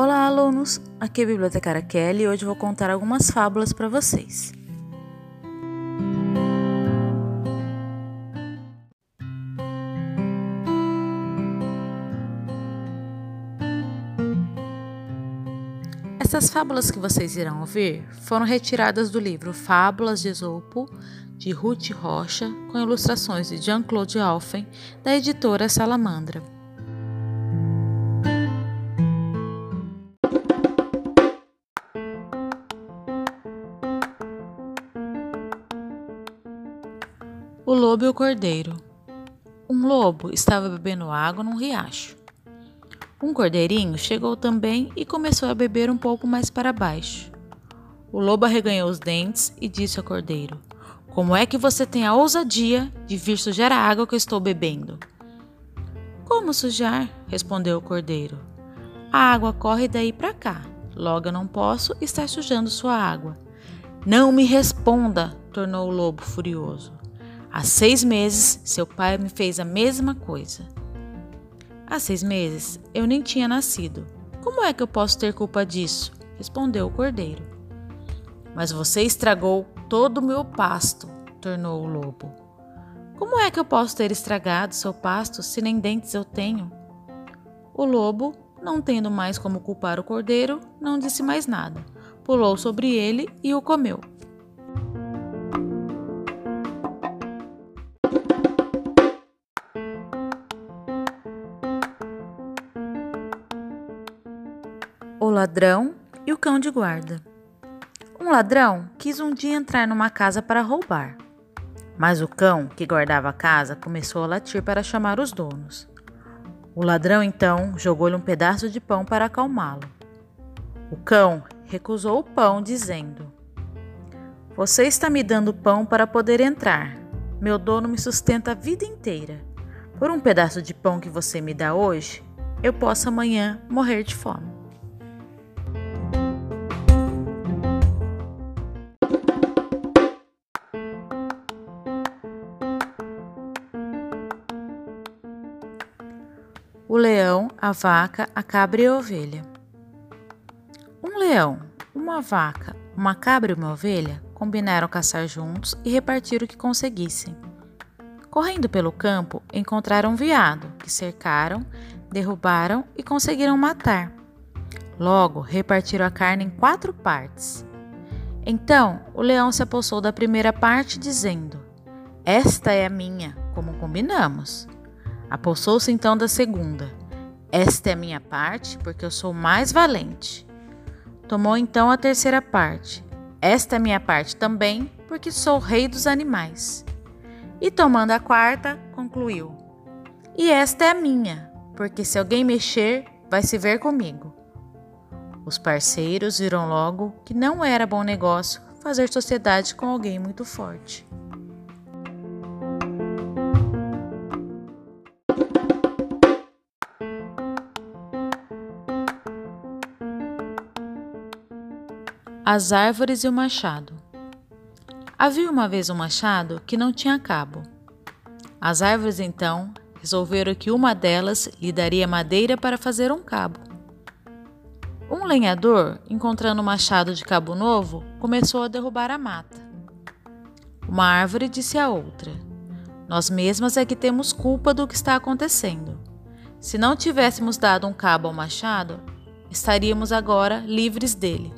Olá, alunos! Aqui é a Bibliotecária Kelly e hoje vou contar algumas fábulas para vocês. Essas fábulas que vocês irão ouvir foram retiradas do livro Fábulas de Esopo, de Ruth Rocha, com ilustrações de Jean-Claude Alphen, da editora Salamandra. O lobo e o cordeiro. Um lobo estava bebendo água num riacho. Um cordeirinho chegou também e começou a beber um pouco mais para baixo. O lobo arreganhou os dentes e disse ao cordeiro: Como é que você tem a ousadia de vir sujar a água que eu estou bebendo? Como sujar? respondeu o cordeiro. A água corre daí para cá. Logo eu não posso estar sujando sua água. Não me responda, tornou o lobo furioso. Há seis meses, seu pai me fez a mesma coisa. Há seis meses, eu nem tinha nascido. Como é que eu posso ter culpa disso? Respondeu o cordeiro. Mas você estragou todo o meu pasto, tornou o lobo. Como é que eu posso ter estragado seu pasto se nem dentes eu tenho? O lobo, não tendo mais como culpar o cordeiro, não disse mais nada. Pulou sobre ele e o comeu. O ladrão e o cão de guarda. Um ladrão quis um dia entrar numa casa para roubar, mas o cão que guardava a casa começou a latir para chamar os donos. O ladrão então jogou-lhe um pedaço de pão para acalmá-lo. O cão recusou o pão, dizendo: Você está me dando pão para poder entrar. Meu dono me sustenta a vida inteira. Por um pedaço de pão que você me dá hoje, eu posso amanhã morrer de fome. O leão, a vaca, a cabra e a ovelha. Um leão, uma vaca, uma cabra e uma ovelha combinaram caçar juntos e repartir o que conseguissem. Correndo pelo campo, encontraram um veado, que cercaram, derrubaram e conseguiram matar. Logo, repartiram a carne em quatro partes. Então, o leão se apossou da primeira parte, dizendo: Esta é a minha, como combinamos. Apossou-se então da segunda. Esta é a minha parte, porque eu sou mais valente. Tomou então a terceira parte. Esta é minha parte também, porque sou rei dos animais. E tomando a quarta, concluiu: E esta é a minha, porque se alguém mexer, vai se ver comigo. Os parceiros viram logo que não era bom negócio fazer sociedade com alguém muito forte. As árvores e o machado. Havia uma vez um machado que não tinha cabo. As árvores então resolveram que uma delas lhe daria madeira para fazer um cabo. Um lenhador, encontrando um machado de cabo novo, começou a derrubar a mata. Uma árvore disse à outra: Nós mesmas é que temos culpa do que está acontecendo. Se não tivéssemos dado um cabo ao machado, estaríamos agora livres dele.